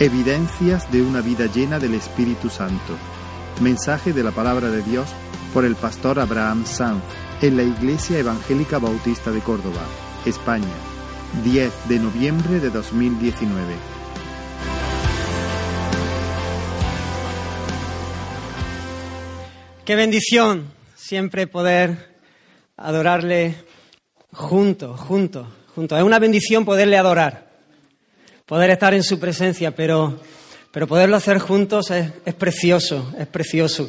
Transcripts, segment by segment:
Evidencias de una vida llena del Espíritu Santo. Mensaje de la palabra de Dios por el pastor Abraham Sanz en la Iglesia Evangélica Bautista de Córdoba, España, 10 de noviembre de 2019. Qué bendición siempre poder adorarle junto, junto, junto. Es una bendición poderle adorar, poder estar en su presencia, pero, pero poderlo hacer juntos es, es precioso, es precioso.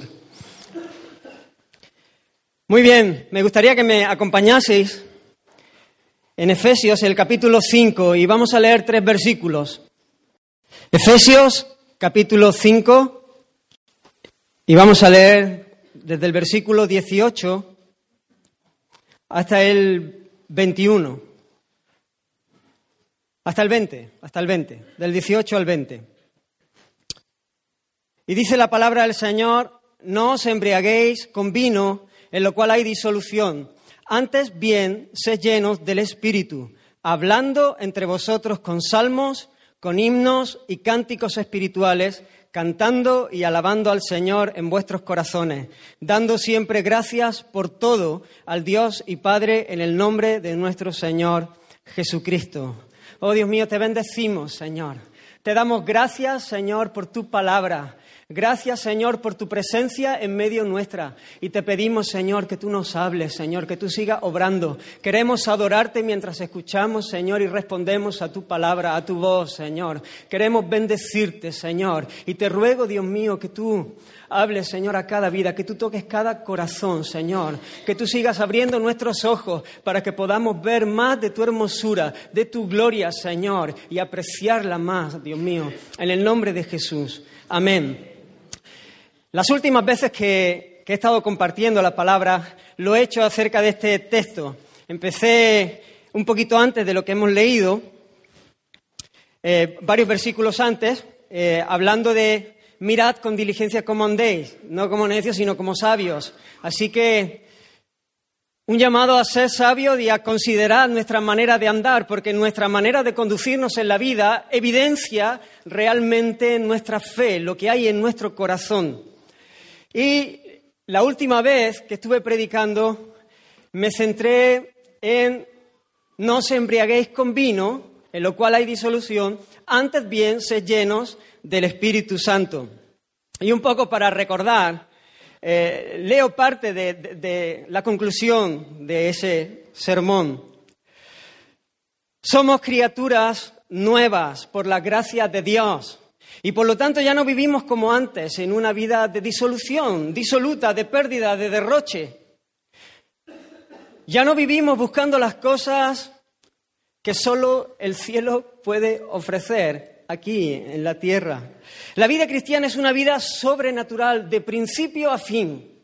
Muy bien, me gustaría que me acompañaseis en Efesios, el capítulo 5, y vamos a leer tres versículos. Efesios, capítulo 5, y vamos a leer desde el versículo 18 hasta el 21. Hasta el 20, hasta el 20, del 18 al 20. Y dice la palabra del Señor, no os embriaguéis con vino, en lo cual hay disolución. Antes bien, sed llenos del Espíritu, hablando entre vosotros con salmos, con himnos y cánticos espirituales, cantando y alabando al Señor en vuestros corazones, dando siempre gracias por todo al Dios y Padre en el nombre de nuestro Señor Jesucristo. Oh Dios mío, te bendecimos, Señor. Te damos gracias, Señor, por tu palabra. Gracias, Señor, por tu presencia en medio nuestra. Y te pedimos, Señor, que tú nos hables, Señor, que tú sigas obrando. Queremos adorarte mientras escuchamos, Señor, y respondemos a tu palabra, a tu voz, Señor. Queremos bendecirte, Señor. Y te ruego, Dios mío, que tú hables, Señor, a cada vida, que tú toques cada corazón, Señor. Que tú sigas abriendo nuestros ojos para que podamos ver más de tu hermosura, de tu gloria, Señor, y apreciarla más, Dios mío. En el nombre de Jesús. Amén. Las últimas veces que, he estado compartiendo la palabra lo he hecho acerca de este texto. Empecé un poquito antes de lo que hemos leído, eh, varios versículos antes, eh, hablando de mirad con diligencia como andéis, no como necios, sino como sabios. Así que un llamado a ser sabio y a considerar nuestra manera de andar, porque nuestra manera de conducirnos en la vida evidencia realmente nuestra fe, lo que hay en nuestro corazón. Y la última vez que estuve predicando me centré en no os embriaguéis con vino, en lo cual hay disolución, antes bien sed llenos del Espíritu Santo. Y un poco para recordar, eh, leo parte de la conclusión de ese sermón. Somos criaturas nuevas por la gracia de Dios. Y por lo tanto ya no vivimos como antes, en una vida de disolución, disoluta, de pérdida, de derroche. Ya no vivimos buscando las cosas que solo el cielo puede ofrecer aquí en la tierra. La vida cristiana es una vida sobrenatural de principio a fin.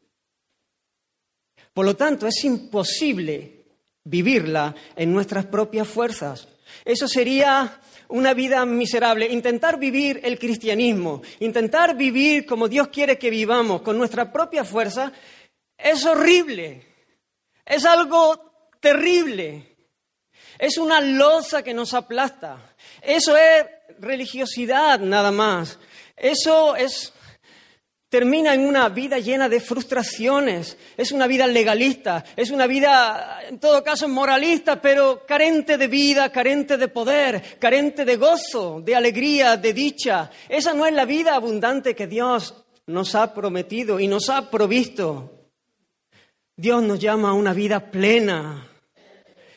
Por lo tanto, es imposible vivirla en nuestras propias fuerzas. Eso sería una vida miserable, intentar vivir el cristianismo, intentar vivir como Dios quiere que vivamos, con nuestra propia fuerza, es horrible, es algo terrible, es una losa que nos aplasta, eso es religiosidad nada más, eso es termina en una vida llena de frustraciones, es una vida legalista, es una vida, en todo caso, moralista, pero carente de vida, carente de poder, carente de gozo, de alegría, de dicha. Esa no es la vida abundante que Dios nos ha prometido y nos ha provisto. Dios nos llama a una vida plena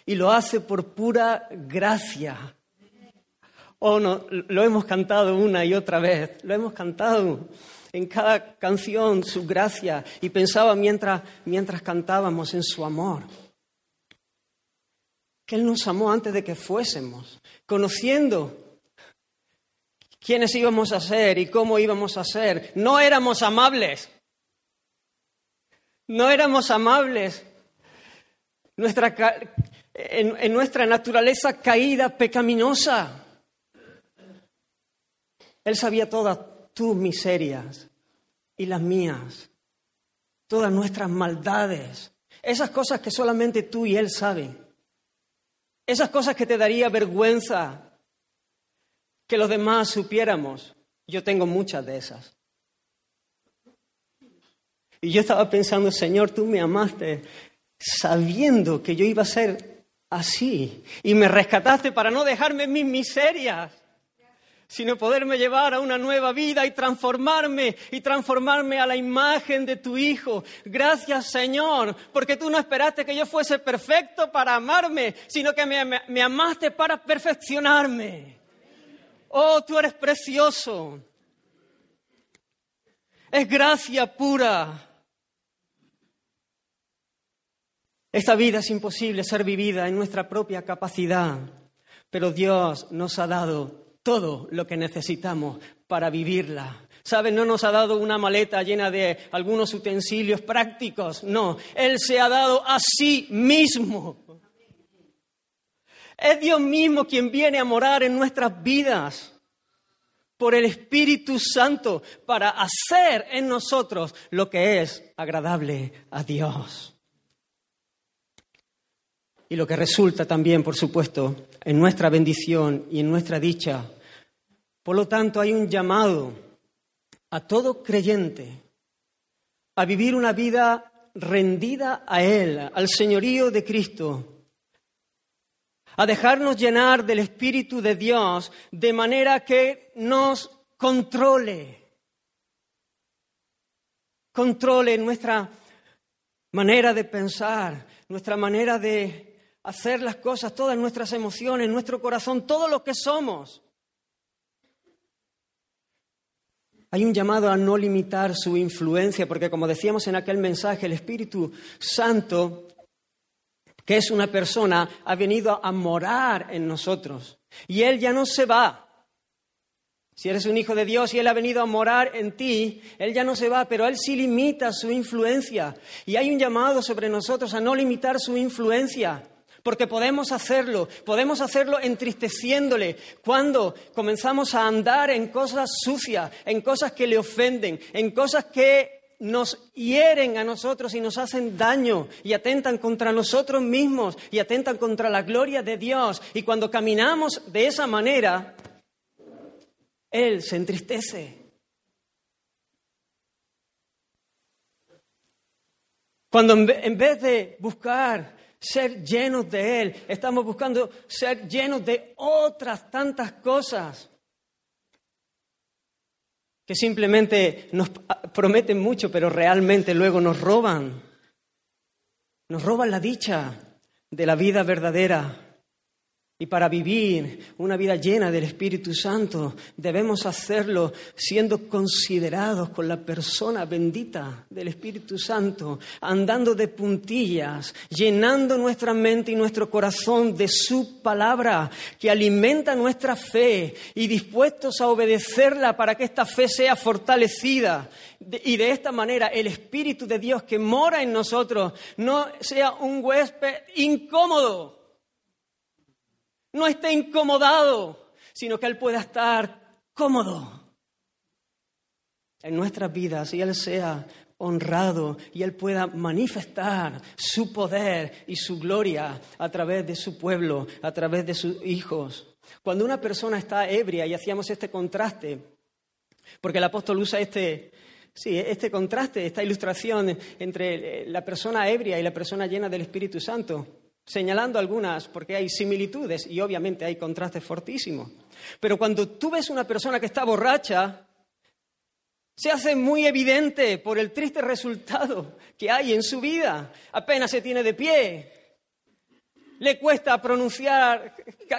y lo hace por pura gracia. Oh, no, lo hemos cantado una y otra vez, lo hemos cantado en cada canción su gracia y pensaba mientras, mientras cantábamos en su amor. Que Él nos amó antes de que fuésemos, conociendo quiénes íbamos a ser y cómo íbamos a ser. No éramos amables. No éramos amables. Nuestra, en, en nuestra naturaleza caída, pecaminosa. Él sabía todas tus miserias y las mías, todas nuestras maldades, esas cosas que solamente tú y Él saben, esas cosas que te daría vergüenza que los demás supiéramos. Yo tengo muchas de esas. Y yo estaba pensando, Señor, tú me amaste sabiendo que yo iba a ser así. Y me rescataste para no dejarme mis miserias, sino poderme llevar a una nueva vida y transformarme y transformarme a la imagen de tu Hijo. Gracias, Señor, porque tú no esperaste que yo fuese perfecto para amarme, sino que me, amaste para perfeccionarme. Oh, tú eres precioso. Es gracia pura. Esta vida es imposible ser vivida en nuestra propia capacidad, pero Dios nos ha dado todo lo que necesitamos para vivirla. ¿Saben? No nos ha dado una maleta llena de algunos utensilios prácticos, no, Él se ha dado a sí mismo. Es Dios mismo quien viene a morar en nuestras vidas por el Espíritu Santo para hacer en nosotros lo que es agradable a Dios. Y lo que resulta también, por supuesto, en nuestra bendición y en nuestra dicha. Por lo tanto, hay un llamado a todo creyente a vivir una vida rendida a Él, al señorío de Cristo, a dejarnos llenar del Espíritu de Dios de manera que nos controle, controle nuestra manera de pensar, nuestra manera de hacer las cosas, todas nuestras emociones, nuestro corazón, todo lo que somos. Hay un llamado a no limitar su influencia, porque como decíamos en aquel mensaje, el Espíritu Santo que es una persona, ha venido a morar en nosotros. Y Él ya no se va. Si eres un hijo de Dios y Él ha venido a morar en ti, Él ya no se va, pero Él sí limita su influencia. Y hay un llamado sobre nosotros a no limitar su influencia. Porque podemos hacerlo, podemos hacerlo entristeciéndole cuando comenzamos a andar en cosas sucias, en cosas que le ofenden, en cosas que nos hieren a nosotros y nos hacen daño y atentan contra nosotros mismos y atentan contra la gloria de Dios. Y cuando caminamos de esa manera, Él se entristece. Cuando en vez de buscar ser llenos de Él, estamos buscando ser llenos de otras tantas cosas que simplemente nos prometen mucho, pero realmente luego nos roban. Nos roban la dicha de la vida verdadera. Y para vivir una vida llena del Espíritu Santo debemos hacerlo siendo considerados con la persona bendita del Espíritu Santo, andando de puntillas, llenando nuestra mente y nuestro corazón de su palabra que alimenta nuestra fe y dispuestos a obedecerla para que esta fe sea fortalecida. Y de esta manera el Espíritu de Dios que mora en nosotros no sea un huésped incómodo no esté incomodado, sino que Él pueda estar cómodo en nuestras vidas y Él sea honrado y Él pueda manifestar su poder y su gloria a través de su pueblo, a través de sus hijos. Cuando una persona está ebria, y hacíamos este contraste, porque el apóstol usa este, sí, este contraste, esta ilustración entre la persona ebria y la persona llena del Espíritu Santo señalando algunas porque hay similitudes y obviamente hay contrastes fortísimos. Pero cuando tú ves una persona que está borracha, se hace muy evidente por el triste resultado que hay en su vida. Apenas se tiene de pie, le cuesta pronunciar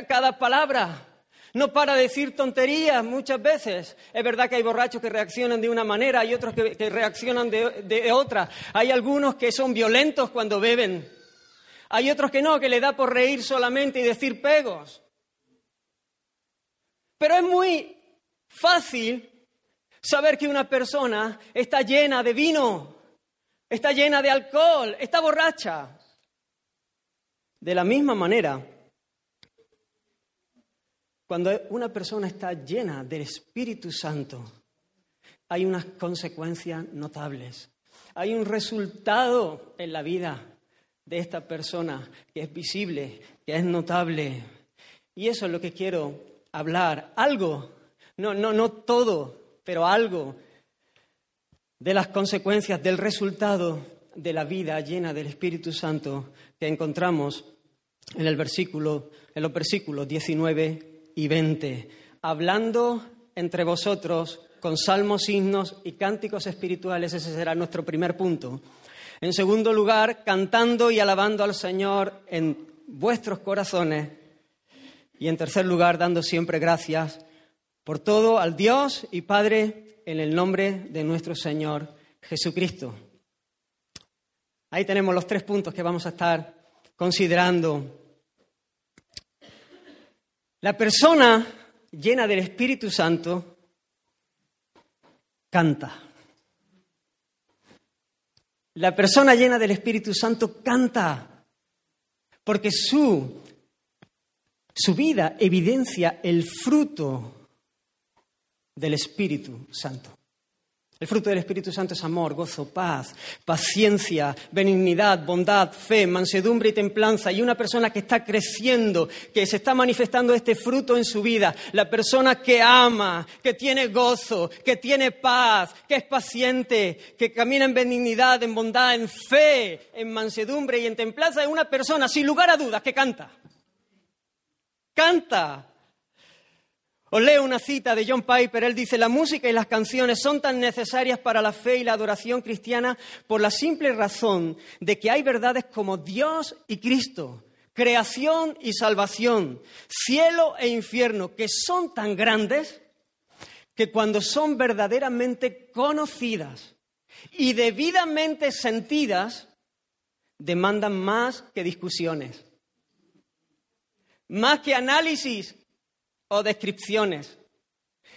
cada palabra, no para decir tonterías muchas veces. Es verdad que hay borrachos que reaccionan de una manera, hay otros que, reaccionan de, de otra. Hay algunos que son violentos cuando beben. Hay otros que no, que le da por reír solamente y decir pegos. Pero es muy fácil saber que una persona está llena de vino, está llena de alcohol, está borracha. De la misma manera, cuando una persona está llena del Espíritu Santo, hay unas consecuencias notables, hay un resultado en la vida de esta persona que es visible, que es notable. Y eso es lo que quiero hablar algo, no, no, no todo, pero algo de las consecuencias, del resultado de la vida llena del Espíritu Santo que encontramos en el versículo, en los versículos 19 y 20, hablando entre vosotros con salmos, himnos y cánticos espirituales, ese será nuestro primer punto. En segundo lugar, cantando y alabando al Señor en vuestros corazones. Y en tercer lugar, dando siempre gracias por todo al Dios y Padre en el nombre de nuestro Señor Jesucristo. Ahí tenemos los tres puntos que vamos a estar considerando. La persona llena del Espíritu Santo canta. La persona llena del Espíritu Santo canta, porque su, su vida evidencia el fruto del Espíritu Santo. El fruto del Espíritu Santo es amor, gozo, paz, paciencia, benignidad, bondad, fe, mansedumbre y templanza. Y una persona que está creciendo, que se está manifestando este fruto en su vida, la persona que ama, que tiene gozo, que tiene paz, que es paciente, que camina en benignidad, en bondad, en fe, en mansedumbre y en templanza, es una persona, sin lugar a dudas, que canta. Canta, os leo una cita de John Piper. Él dice, la música y las canciones son tan necesarias para la fe y la adoración cristiana por la simple razón de que hay verdades como Dios y Cristo, creación y salvación, cielo e infierno, que son tan grandes que cuando son verdaderamente conocidas y debidamente sentidas, demandan más que discusiones, más que análisis o descripciones,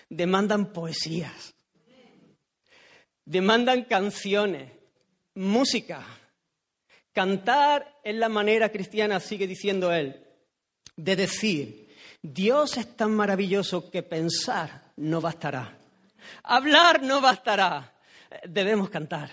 demandan poesías, demandan canciones, música. Cantar es la manera cristiana, sigue diciendo él, de decir, Dios es tan maravilloso que pensar no bastará, hablar no bastará, debemos cantar.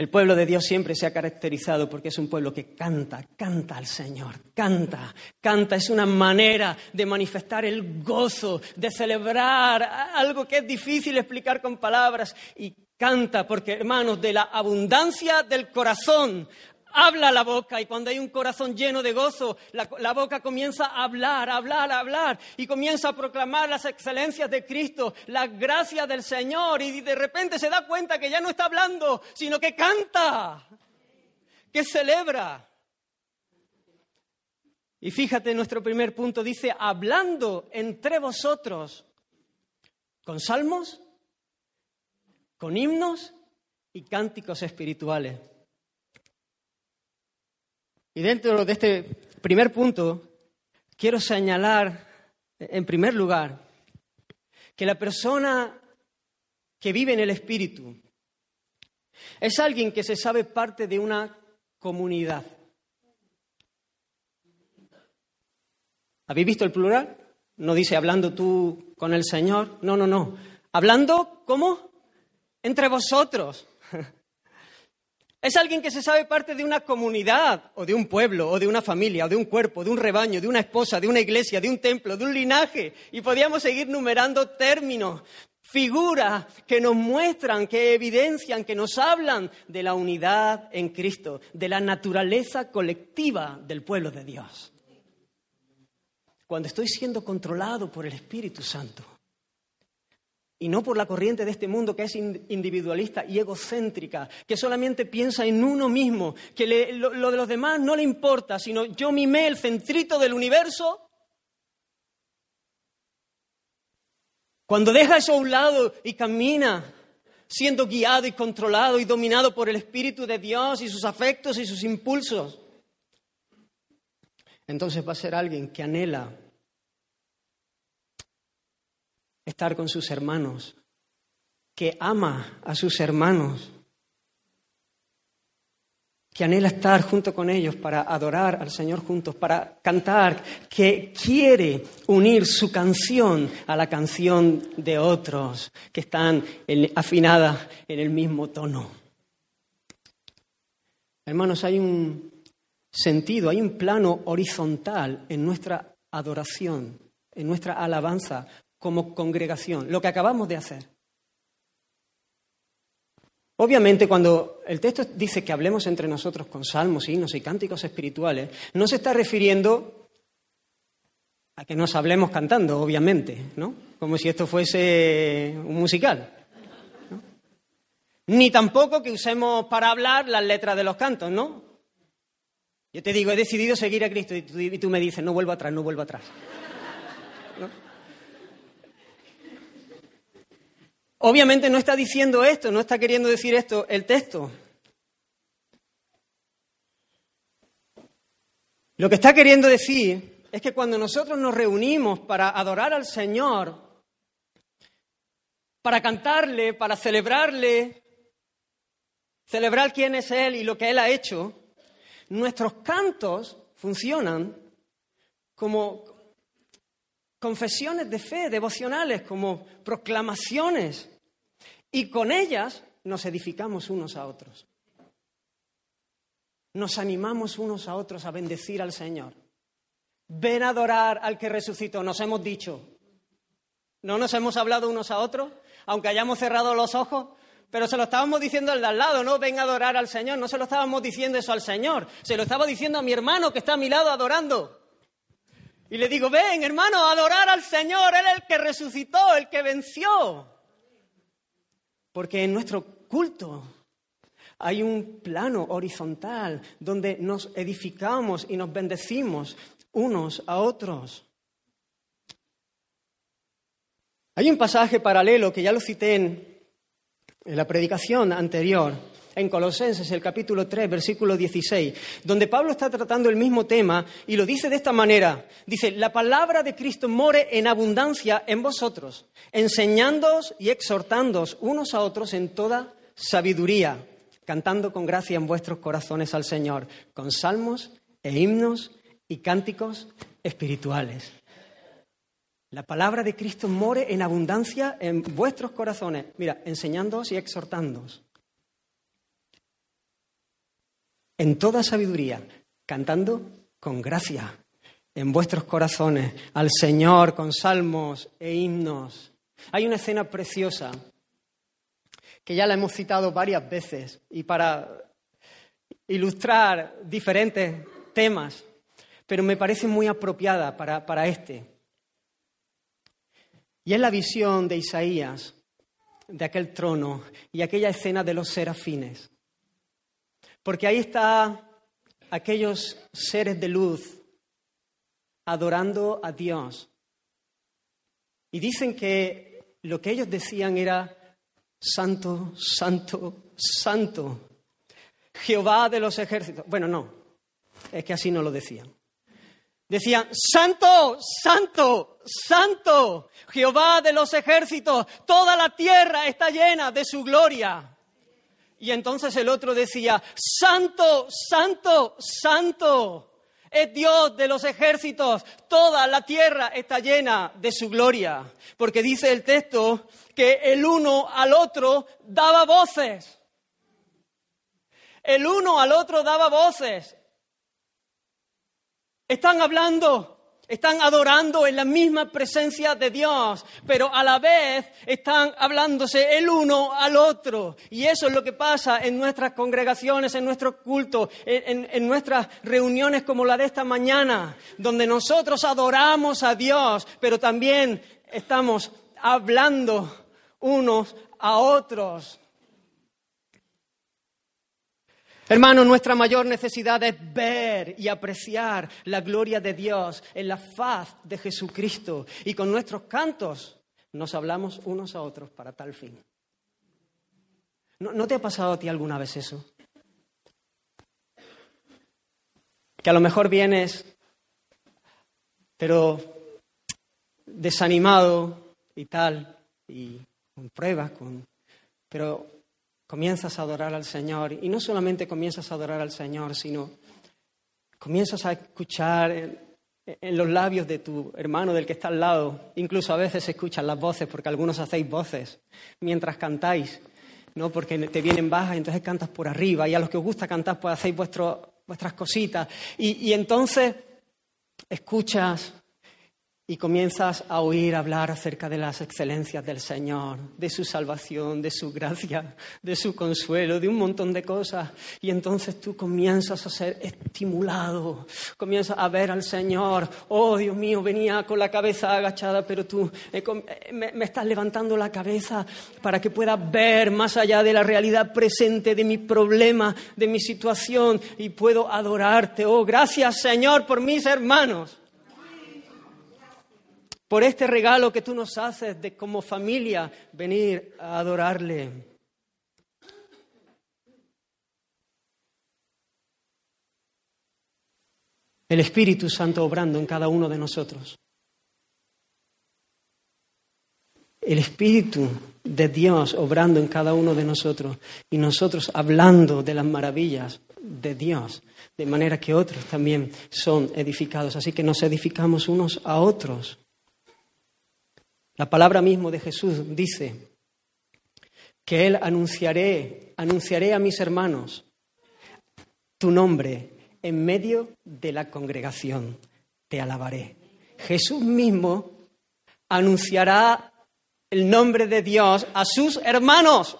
El pueblo de Dios siempre se ha caracterizado porque es un pueblo que canta, canta al Señor, canta, canta. Es una manera de manifestar el gozo, de celebrar algo que es difícil explicar con palabras. Y canta porque, hermanos, de la abundancia del corazón habla la boca y cuando hay un corazón lleno de gozo, la, boca comienza a hablar, hablar, a hablar y comienza a proclamar las excelencias de Cristo, la gracia del Señor y de repente se da cuenta que ya no está hablando, sino que canta, que celebra. Y fíjate, nuestro primer punto dice, hablando entre vosotros con salmos, con himnos y cánticos espirituales. Y dentro de este primer punto, quiero señalar, en primer lugar, que la persona que vive en el Espíritu es alguien que se sabe parte de una comunidad. ¿Habéis visto el plural? No dice hablando tú con el Señor. No, no, no. Hablando, ¿cómo? Entre vosotros. Es alguien que se sabe parte de una comunidad, o de un pueblo, o de una familia, o de un cuerpo, de un rebaño, de una esposa, de una iglesia, de un templo, de un linaje. Y podríamos seguir numerando términos, figuras que nos muestran, que evidencian, que nos hablan de la unidad en Cristo, de la naturaleza colectiva del pueblo de Dios. Cuando estoy siendo controlado por el Espíritu Santo, y no por la corriente de este mundo que es individualista y egocéntrica, que solamente piensa en uno mismo, que lo, lo, de los demás no le importa, sino yo mimé el centrito del universo. Cuando deja eso a un lado y camina siendo guiado y controlado y dominado por el Espíritu de Dios y sus afectos y sus impulsos, entonces va a ser alguien que anhela estar con sus hermanos, que ama a sus hermanos, que anhela estar junto con ellos para adorar al Señor juntos, para cantar, que quiere unir su canción a la canción de otros que están afinadas en el mismo tono. Hermanos, hay un, sentido, hay un plano horizontal en nuestra adoración, en nuestra alabanza como congregación, lo que acabamos de hacer. Obviamente, cuando el texto dice que hablemos entre nosotros con salmos, himnos y cánticos espirituales, no se está refiriendo a que nos hablemos cantando, obviamente, ¿no? Como si esto fuese un musical. Ni tampoco que usemos para hablar las letras de los cantos, ¿no? Yo te digo, he decidido seguir a Cristo y tú, y tú me dices, no vuelvo atrás, no vuelvo atrás. Obviamente no está diciendo esto, no está queriendo decir esto el texto. Lo que está queriendo decir es que cuando nosotros nos reunimos para adorar al Señor, para cantarle, para celebrarle, celebrar quién es Él y lo que Él ha hecho, nuestros cantos funcionan como confesiones de fe, devocionales, como proclamaciones. Y con ellas nos edificamos unos a otros. Nos animamos unos a otros a bendecir al Señor. Ven a adorar al que resucitó, nos hemos dicho. ¿No nos hemos hablado unos a otros? Aunque hayamos cerrado los ojos, pero se lo estábamos diciendo al de al lado, no ven a adorar al Señor, no se lo estábamos diciendo eso al Señor, se lo estaba diciendo a mi hermano que está a mi lado adorando. Y le digo, ven hermano, adorar al Señor, Él es el que resucitó, el que venció. Porque en nuestro culto hay un plano horizontal donde nos edificamos y nos bendecimos unos a otros. Hay un pasaje paralelo que ya lo cité en, la predicación anterior, en Colosenses, el capítulo 3, versículo 16, donde Pablo está tratando el mismo tema y lo dice de esta manera. Dice, la palabra de Cristo more en abundancia en vosotros, enseñándoos y exhortándoos unos a otros en toda sabiduría, cantando con gracia en vuestros corazones al Señor, con salmos e himnos y cánticos espirituales. La palabra de Cristo more en abundancia en vuestros corazones. Mira, enseñándoos y exhortándoos en toda sabiduría, cantando con gracia en vuestros corazones al Señor con salmos e himnos. Hay una escena preciosa que ya la hemos citado varias veces y para ilustrar diferentes temas, pero me parece muy apropiada para, para este. Y es la visión de Isaías de aquel trono y aquella escena de los serafines. Porque ahí está aquellos seres de luz adorando a Dios. Y dicen que lo que ellos decían era, Santo, Santo, Santo, Jehová de los ejércitos. Bueno, no, es que así no lo decían. Decían, Santo, Santo, Santo, Jehová de los ejércitos, toda la tierra está llena de su gloria. Y entonces el otro decía, Santo, Santo, Santo. Es Dios de los ejércitos, toda la tierra está llena de su gloria, porque dice el texto que el uno al otro daba voces. El uno al otro daba voces. Están hablando están adorando en la misma presencia de Dios, pero a la vez están hablándose el uno al otro. Y eso es lo que pasa en nuestras congregaciones, en nuestros cultos, en, en nuestras reuniones como la de esta mañana, donde nosotros adoramos a Dios, pero también estamos hablando unos a otros. Hermano, nuestra mayor necesidad es ver y apreciar la gloria de Dios en la faz de Jesucristo. Y con nuestros cantos nos hablamos unos a otros para tal fin. ¿No, te ha pasado a ti alguna vez eso? Que a lo mejor vienes, pero desanimado y tal, y con pruebas, con, pero comienzas a adorar al Señor y no solamente comienzas a adorar al Señor, sino comienzas a escuchar en, los labios de tu hermano, del que está al lado, incluso a veces escuchas las voces, porque algunos hacéis voces mientras cantáis, ¿no? porque te vienen bajas entonces cantas por arriba y a los que os gusta cantar pues hacéis vuestro, vuestras cositas. Y, y entonces escuchas y comienzas a oír hablar acerca de las excelencias del Señor, de su salvación, de su gracia, de su consuelo, de un montón de cosas. Y entonces tú comienzas a ser estimulado, comienzas a ver al Señor. Oh, Dios mío, venía con la cabeza agachada, pero tú eh, eh, me, estás levantando la cabeza para que pueda ver más allá de la realidad presente de mi problema, de mi situación, y puedo adorarte. Oh, gracias Señor por mis hermanos por este regalo que tú nos haces de como familia venir a adorarle. El Espíritu Santo obrando en cada uno de nosotros. El Espíritu de Dios obrando en cada uno de nosotros y nosotros hablando de las maravillas de Dios, de manera que otros también son edificados. Así que nos edificamos unos a otros. La palabra mismo de Jesús dice que Él anunciaré, anunciaré a mis hermanos tu nombre en medio de la congregación. Te alabaré. Jesús mismo anunciará el nombre de Dios a sus hermanos.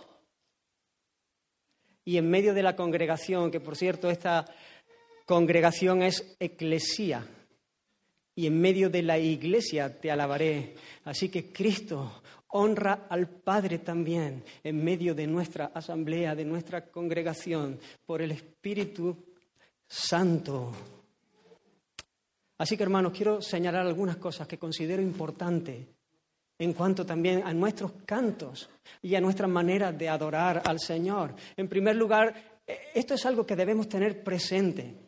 Y en medio de la congregación, que por cierto esta congregación es eclesía, y en medio de la iglesia te alabaré. Así que Cristo honra al Padre también en medio de nuestra asamblea, de nuestra congregación, por el Espíritu Santo. Así que hermanos, quiero señalar algunas cosas que considero importantes en cuanto también a nuestros cantos y a nuestra manera de adorar al Señor. En primer lugar, esto es algo que debemos tener presente.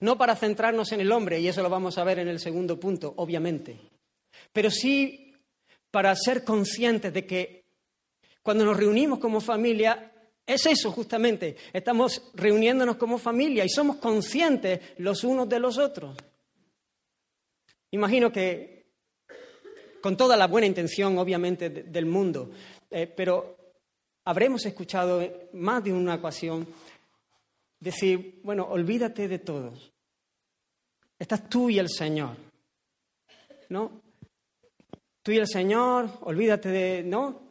No para centrarnos en el hombre, y eso lo vamos a ver en el segundo punto, obviamente, pero sí para ser conscientes de que cuando nos reunimos como familia, es eso justamente, estamos reuniéndonos como familia y somos conscientes los unos de los otros. Imagino que con toda la buena intención, obviamente, del mundo, eh, pero habremos escuchado más de una ocasión decir, bueno, olvídate de todos. Estás tú y el Señor. ¿No? Tú y el Señor, olvídate de... ¿No?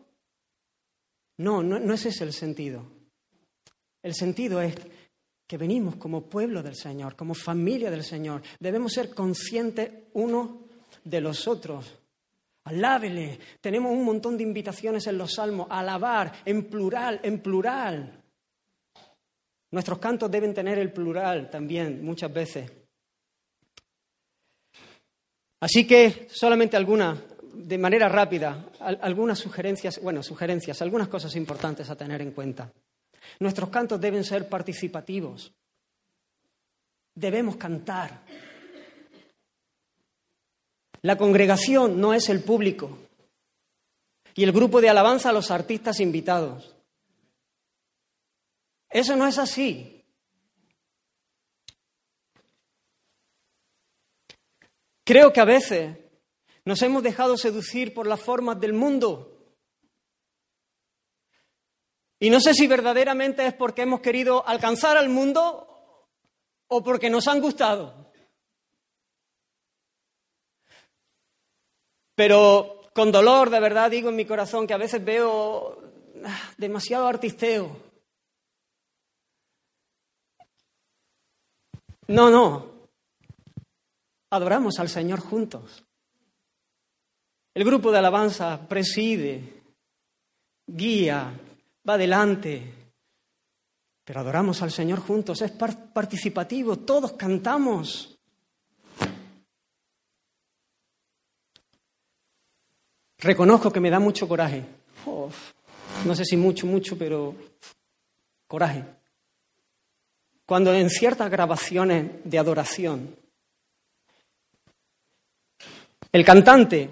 No, no, no es ese el sentido. El sentido es que venimos como pueblo del Señor, como familia del Señor. Debemos ser conscientes uno de los otros. Alábele. Tenemos un montón de invitaciones en los salmos. alabar en plural, en plural. Nuestros cantos deben tener el plural también muchas veces. Así que solamente alguna, de manera rápida, algunas sugerencias, bueno, sugerencias, algunas cosas importantes a tener en cuenta. Nuestros cantos deben ser participativos. Debemos cantar. La congregación no es el público y el grupo de alabanza los artistas invitados. Eso no es así. Creo que a veces nos hemos dejado seducir por las formas del mundo. Y no sé si verdaderamente es porque hemos querido alcanzar al mundo o porque nos han gustado. Pero con dolor, de verdad, digo en mi corazón que a veces veo ah, demasiado artisteo. No, no. Adoramos al Señor juntos. El grupo de alabanza preside, guía, va adelante. Pero adoramos al Señor juntos, es participativo, todos cantamos. Reconozco que me da mucho coraje. no sé si mucho, mucho, pero coraje cuando en ciertas grabaciones de adoración el cantante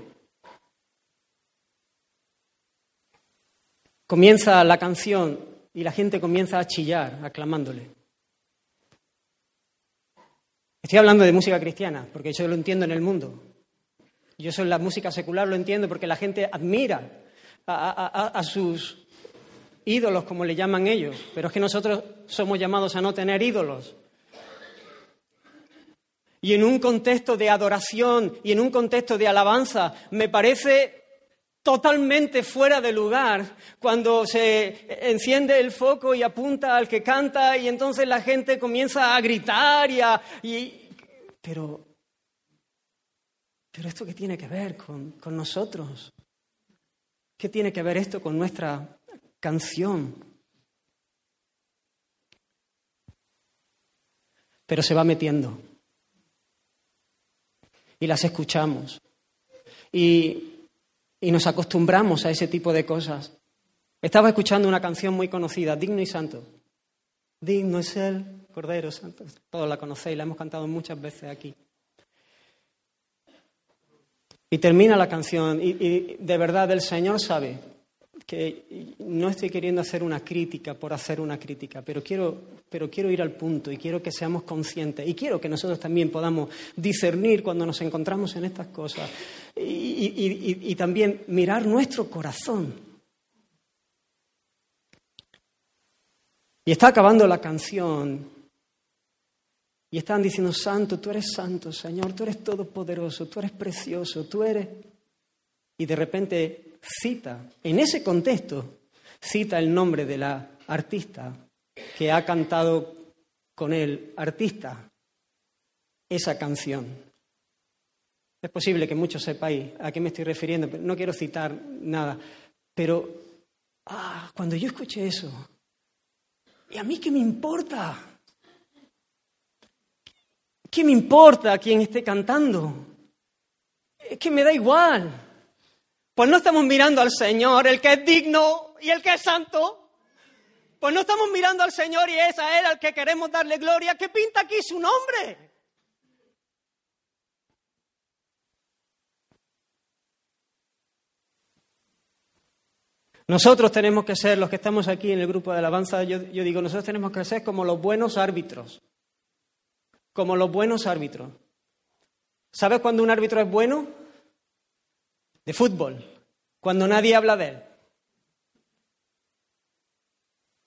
comienza la canción y la gente comienza a chillar aclamándole. Estoy hablando de música cristiana, porque yo lo entiendo en el mundo. Yo soy la música secular, lo entiendo porque la gente admira a, a sus ídolos, como le llaman ellos, pero es que nosotros somos llamados a no tener ídolos, y en un contexto de adoración y en un contexto de alabanza, me parece totalmente fuera de lugar cuando se enciende el foco y apunta al que canta y entonces la gente comienza a gritar y a... pero, pero esto qué tiene que ver con, con nosotros? ¿Qué tiene que ver esto con nuestra canción? Pero se va metiendo y las escuchamos. Y y nos acostumbramos a ese tipo de cosas. Estaba escuchando una canción muy conocida, Digno y Santo. Digno es el Cordero Santo. Todos la conocéis, la hemos cantado muchas veces aquí. Y termina la canción y, y de verdad el Señor sabe que no estoy queriendo hacer una crítica por hacer una crítica, pero quiero, pero quiero ir al punto y quiero que seamos conscientes. Y quiero que nosotros también podamos discernir cuando nos encontramos en estas cosas y, y también mirar nuestro corazón. Y está acabando la canción. Y están diciendo, Santo, tú eres santo, Señor, tú eres todopoderoso, tú eres precioso, tú eres... Y de repente cita, en ese contexto, cita el nombre de la artista que ha cantado con el artista esa canción. Es posible que muchos sepáis a qué me estoy refiriendo, pero no quiero citar nada. Pero ah, cuando yo escuché eso, ¿y a mí qué me importa? ¿Qué me importa quién esté cantando? Es que me da igual. Pues no estamos mirando al Señor, el que es digno y el que es santo. Pues no estamos mirando al Señor y es a Él al que queremos darle gloria. ¿Qué pinta aquí su nombre? Nosotros tenemos que ser, los que estamos aquí en el grupo de alabanza, yo, yo, digo, nosotros tenemos que ser como los buenos árbitros. Como los buenos árbitros. ¿Sabes cuándo un árbitro es bueno? De fútbol, cuando nadie habla de él.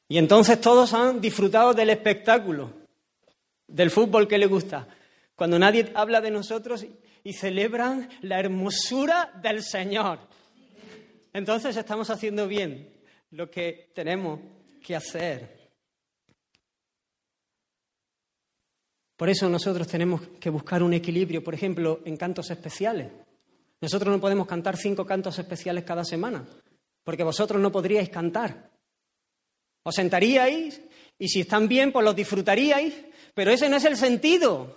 Y entonces todos han disfrutado del espectáculo, del fútbol que les gusta, cuando nadie habla de nosotros y celebran la hermosura del Señor. Entonces estamos haciendo bien lo que tenemos que hacer. Por eso nosotros tenemos que buscar un equilibrio, por ejemplo, en cantos especiales. Nosotros no podemos cantar cinco cantos especiales cada semana, porque vosotros no podríais cantar. Os sentaríais y si están bien, pues los disfrutaríais, pero ese no es el sentido.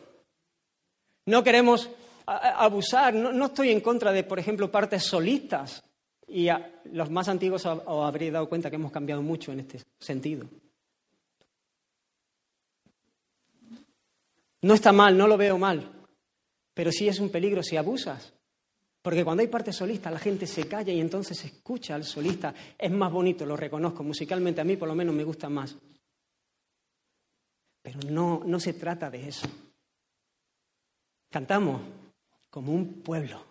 No queremos abusar, no, estoy en contra de, por ejemplo, partes solistas. Y los más antiguos os habréis dado cuenta que hemos cambiado mucho en este sentido. No está mal, no lo veo mal, pero sí es un peligro si abusas. Porque cuando hay parte solista la gente se calla y entonces escucha al solista. Es más bonito, lo reconozco. Musicalmente a mí por lo menos me gusta más. Pero no, no se trata de eso. Cantamos como un pueblo.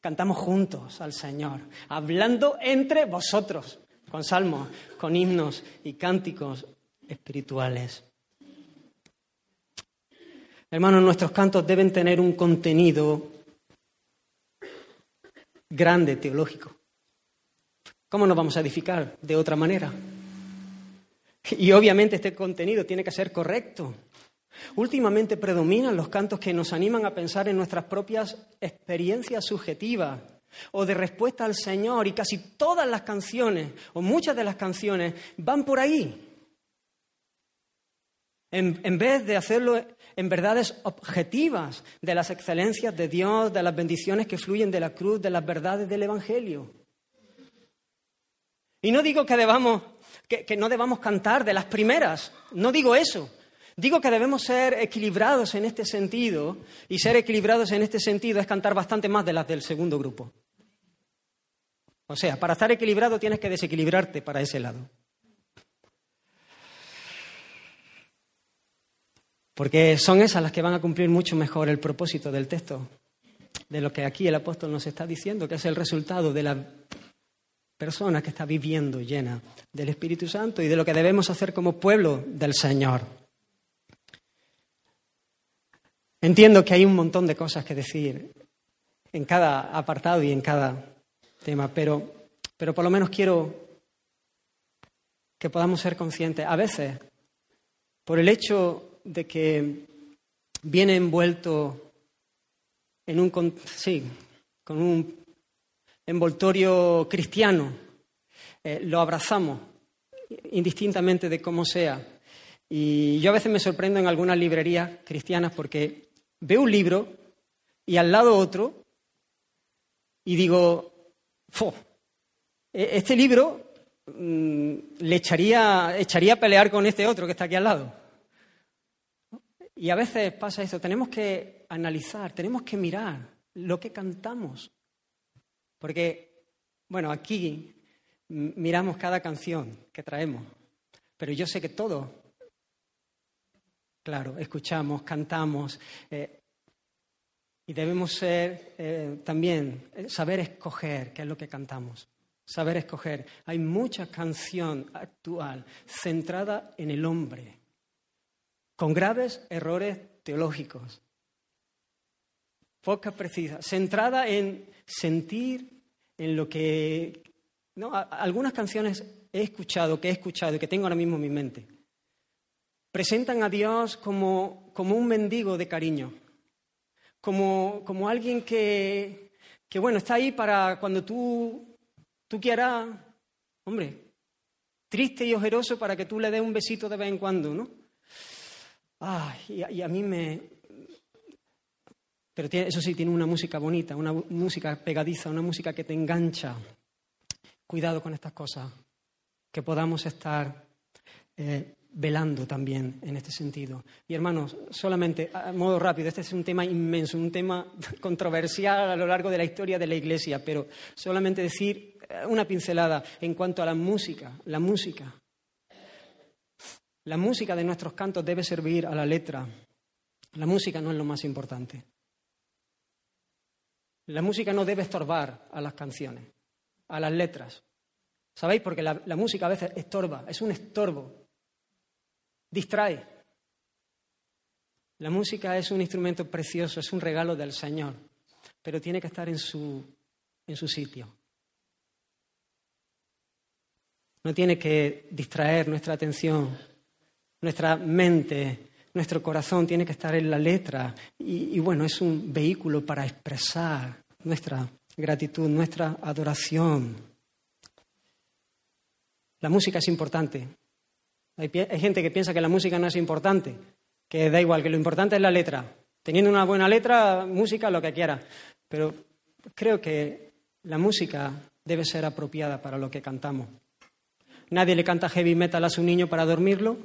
Cantamos juntos al Señor, hablando entre vosotros, con salmos, con himnos y cánticos espirituales. Hermanos, nuestros cantos deben tener un contenido grande teológico. ¿Cómo nos vamos a edificar de otra manera? Y obviamente este contenido tiene que ser correcto. Últimamente predominan los cantos que nos animan a pensar en nuestras propias experiencias subjetivas o de respuesta al Señor y casi todas las canciones o muchas de las canciones van por ahí. En, en vez de hacerlo en verdades objetivas de las excelencias de Dios, de las bendiciones que fluyen de la cruz, de las verdades del Evangelio. Y no digo que, debamos, que, no debamos cantar de las primeras, no digo eso. Digo que debemos ser equilibrados en este sentido, y ser equilibrados en este sentido es cantar bastante más de las del segundo grupo. O sea, para estar equilibrado tienes que desequilibrarte para ese lado. Porque son esas las que van a cumplir mucho mejor el propósito del texto, de lo que aquí el apóstol nos está diciendo, que es el resultado de la persona que está viviendo llena del Espíritu Santo y de lo que debemos hacer como pueblo del Señor. Entiendo que hay un montón de cosas que decir en cada apartado y en cada tema, pero, pero por lo menos quiero que podamos ser conscientes. A veces, por el hecho de que viene envuelto en un, sí, con un envoltorio cristiano, eh, lo abrazamos indistintamente de cómo sea. Y yo a veces me sorprendo en algunas librerías cristianas porque veo un libro y al lado otro y digo, ¡fo! E-, este libro mm, le echaría, echaría a pelear con este otro que está aquí al lado. Y a veces pasa eso, tenemos que analizar, tenemos que mirar lo que cantamos. Porque, bueno, aquí miramos cada canción que traemos, pero yo sé que todo, claro, escuchamos, cantamos, eh, y debemos ser eh, también, eh, saber escoger qué es lo que cantamos. Saber escoger. Hay mucha canción actual centrada en el hombre, con graves errores teológicos, poca precisa, centrada en sentir, en lo que... ¿no? Algunas canciones he escuchado, que he escuchado y que tengo ahora mismo en mi mente, presentan a Dios como, como un mendigo de cariño como, alguien que, bueno, está ahí para cuando tú, tú quieras, hombre, triste y ojeroso para que tú le des un besito de vez en cuando, ¿no? Ah, y, a mí me... Pero eso sí, tiene una música bonita, una música pegadiza, una música que te engancha. Cuidado con estas cosas, que podamos estar eh, velando también en este sentido. Y hermanos, solamente a modo rápido, este es un tema inmenso, un tema controversial a lo largo de la historia de la Iglesia, pero solamente decir eh, una pincelada en cuanto a la música, la música. La música de nuestros cantos debe servir a la letra. La música no es lo más importante. La música no debe estorbar a las canciones, a las letras. ¿Sabéis? Porque la, música a veces estorba, es un estorbo distrae. La música es un instrumento precioso, es un regalo del Señor, pero tiene que estar en su, en su sitio. No tiene que distraer nuestra atención, nuestra mente, nuestro corazón tiene que estar en la letra. Y, bueno, es un vehículo para expresar nuestra gratitud, nuestra adoración. La música es importante, hay, gente que piensa que la música no es importante, que da igual, que lo importante es la letra. Teniendo una buena letra, música, lo que quiera. Pero creo que la música debe ser apropiada para lo que cantamos. Nadie le canta heavy metal a su niño para dormirlo,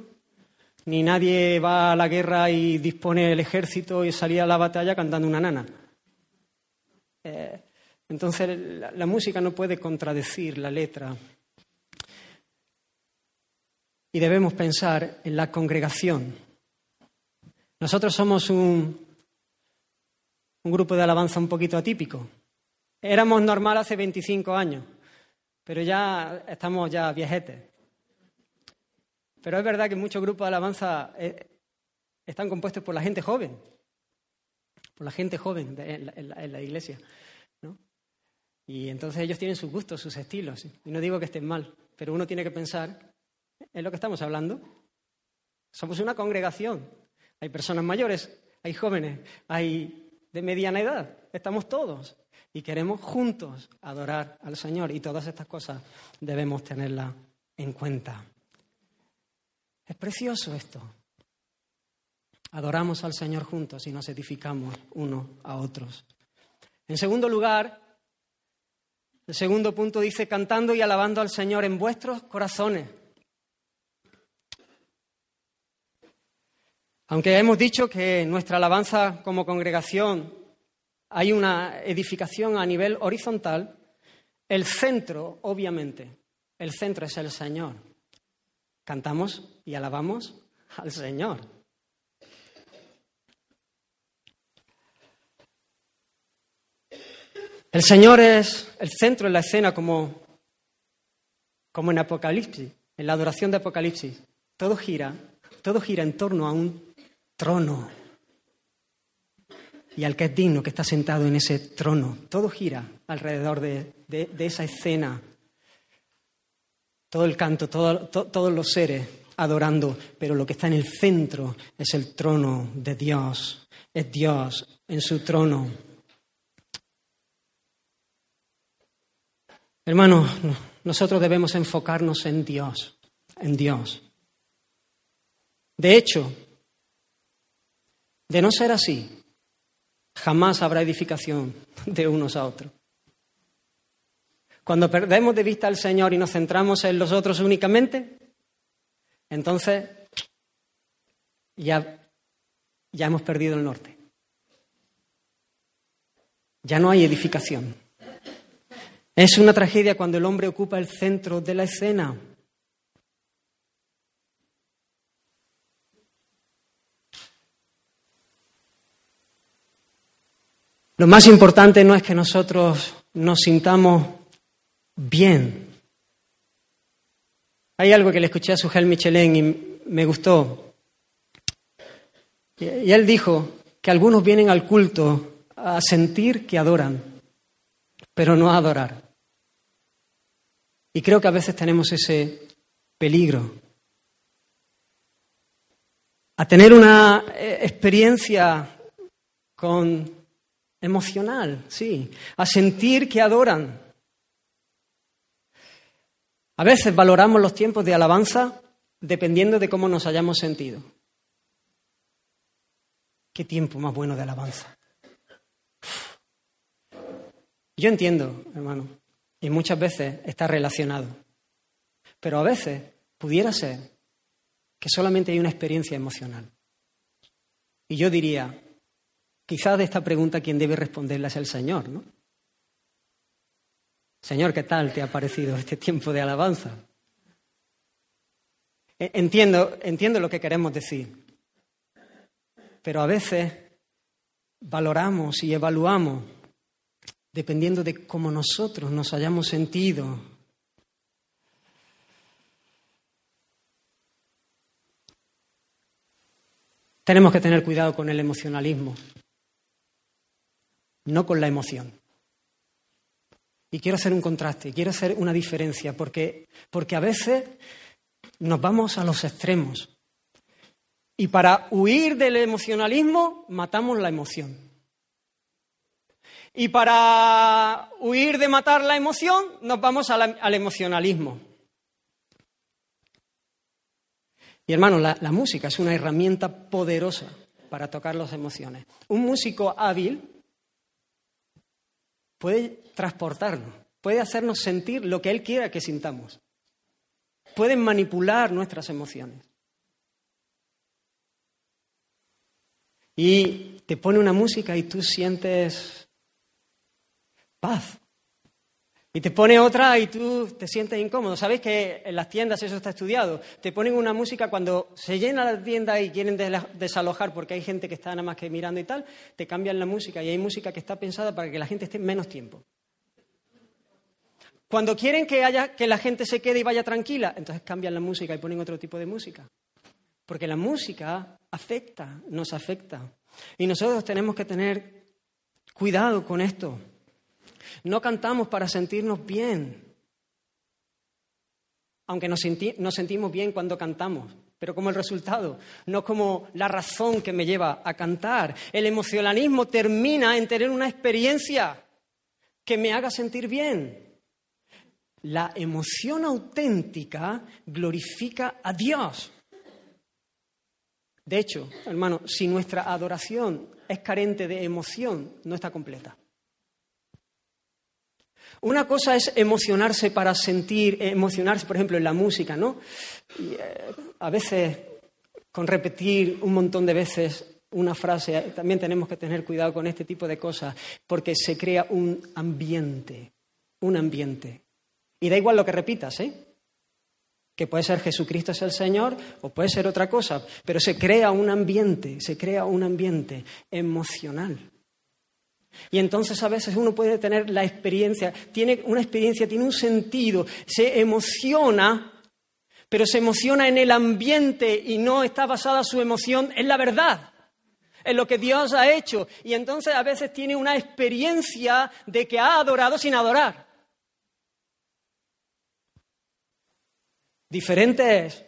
ni nadie va a la guerra y dispone el ejército y salía a la batalla cantando una nana. Eh, entonces la música no puede contradecir la letra y debemos pensar en la congregación. Nosotros somos un, un grupo de alabanza un poquito atípico. Éramos normal hace 25 años, pero ya estamos ya viejetes. Pero es verdad que muchos grupos de alabanza eh, están compuestos por la gente joven, por la gente joven en, la, iglesia. Y entonces ellos tienen sus gustos, sus estilos. Y no digo que estén mal, pero uno tiene que pensar es lo que estamos hablando. Somos una congregación. Hay personas mayores, hay jóvenes, hay de mediana edad. Estamos todos y queremos juntos adorar al Señor y todas estas cosas debemos tenerlas en cuenta. Es precioso esto. Adoramos al Señor juntos y nos edificamos unos a otros. En segundo lugar, el segundo punto dice, cantando y alabando al Señor en vuestros corazones. Aunque hemos dicho que nuestra alabanza como congregación hay una edificación a nivel horizontal, el centro, obviamente, el centro es el Señor. Cantamos y alabamos al Señor. El Señor es el centro en la escena como, como en Apocalipsis, en la adoración de Apocalipsis. Todo gira, todo gira en torno a un trono. y al que es digno, que está sentado en ese trono. Todo gira alrededor de, esa escena. Todo el canto, todos los seres adorando, pero lo que está en el centro es el trono de Dios. Es Dios en su trono. Hermanos, nosotros debemos enfocarnos en Dios, en Dios. De hecho, de no ser así, jamás habrá edificación de unos a otros. Cuando perdemos de vista al Señor y nos centramos en los otros únicamente, entonces ya, ya hemos perdido el norte. Ya no hay edificación. Es una tragedia cuando el hombre ocupa el centro de la escena. Lo más importante no es que nosotros nos sintamos bien. Hay algo que le escuché a Sujel Michelin y me gustó. Y él dijo que algunos vienen al culto a sentir que adoran, pero no a adorar. Y creo que a veces tenemos ese peligro. A tener una eh, experiencia con emocional, sí, a sentir que adoran. A veces valoramos los tiempos de alabanza dependiendo de cómo nos hayamos sentido. Qué tiempo más bueno de alabanza. Yo entiendo, hermano, y muchas veces está relacionado. Pero a veces pudiera ser que solamente hay una experiencia emocional. Y yo diría, quizás de esta pregunta quien debe responderla es el Señor, ¿no? Señor, ¿qué tal te ha parecido este tiempo de alabanza? E, entiendo, entiendo lo que queremos decir, pero a veces valoramos y evaluamos dependiendo de cómo nosotros nos hayamos sentido. Tenemos que tener cuidado con el emocionalismo, no con la emoción. Y quiero hacer un contraste, quiero hacer una diferencia, porque, porque a veces nos vamos a los extremos. Y para huir del emocionalismo, matamos la emoción. Y para huir de matar la emoción, nos vamos al, emocionalismo. Y hermano, la, la música es una herramienta poderosa para tocar las emociones. Un músico hábil puede transportarnos, puede hacernos sentir lo que él quiera que sintamos. Puede manipular nuestras emociones. Y te pone una música y tú sientes paz. Y te pone otra y tú te sientes incómodo. ¿Sabéis que en las tiendas eso está estudiado? Te ponen una música cuando se llena la tienda y quieren desalojar porque hay gente que está nada más que mirando y tal, te cambian la música y hay música que está pensada para que la gente esté menos tiempo. Cuando quieren que, haya, que la gente se quede y vaya tranquila, entonces cambian la música y ponen otro tipo de música. Porque la música afecta, nos afecta. Y nosotros tenemos que tener cuidado con esto. No cantamos para sentirnos bien, aunque nos, sentimos bien cuando cantamos, pero como el resultado, no como la razón que me lleva a cantar. El emocionalismo termina en tener una experiencia que me haga sentir bien. La emoción auténtica glorifica a Dios. De hecho, hermano, si nuestra adoración es carente de emoción, no está completa. Una cosa es emocionarse para sentir, emocionarse, por ejemplo, en la música, ¿no? Eh, a veces, con repetir un montón de veces una frase, también tenemos que tener cuidado con este tipo de cosas, porque se crea un ambiente, un ambiente. Y da igual lo que repitas, ¿eh? Que puede ser Jesucristo es el Señor o puede ser otra cosa, pero se crea un ambiente, se crea un ambiente emocional. Y entonces a veces uno puede tener la experiencia, tiene una experiencia, tiene un sentido, se emociona, pero se emociona en el ambiente y no está basada su emoción en la verdad. en lo que Dios ha hecho. Y entonces a veces tiene una experiencia de que ha adorado sin adorar. Diferente es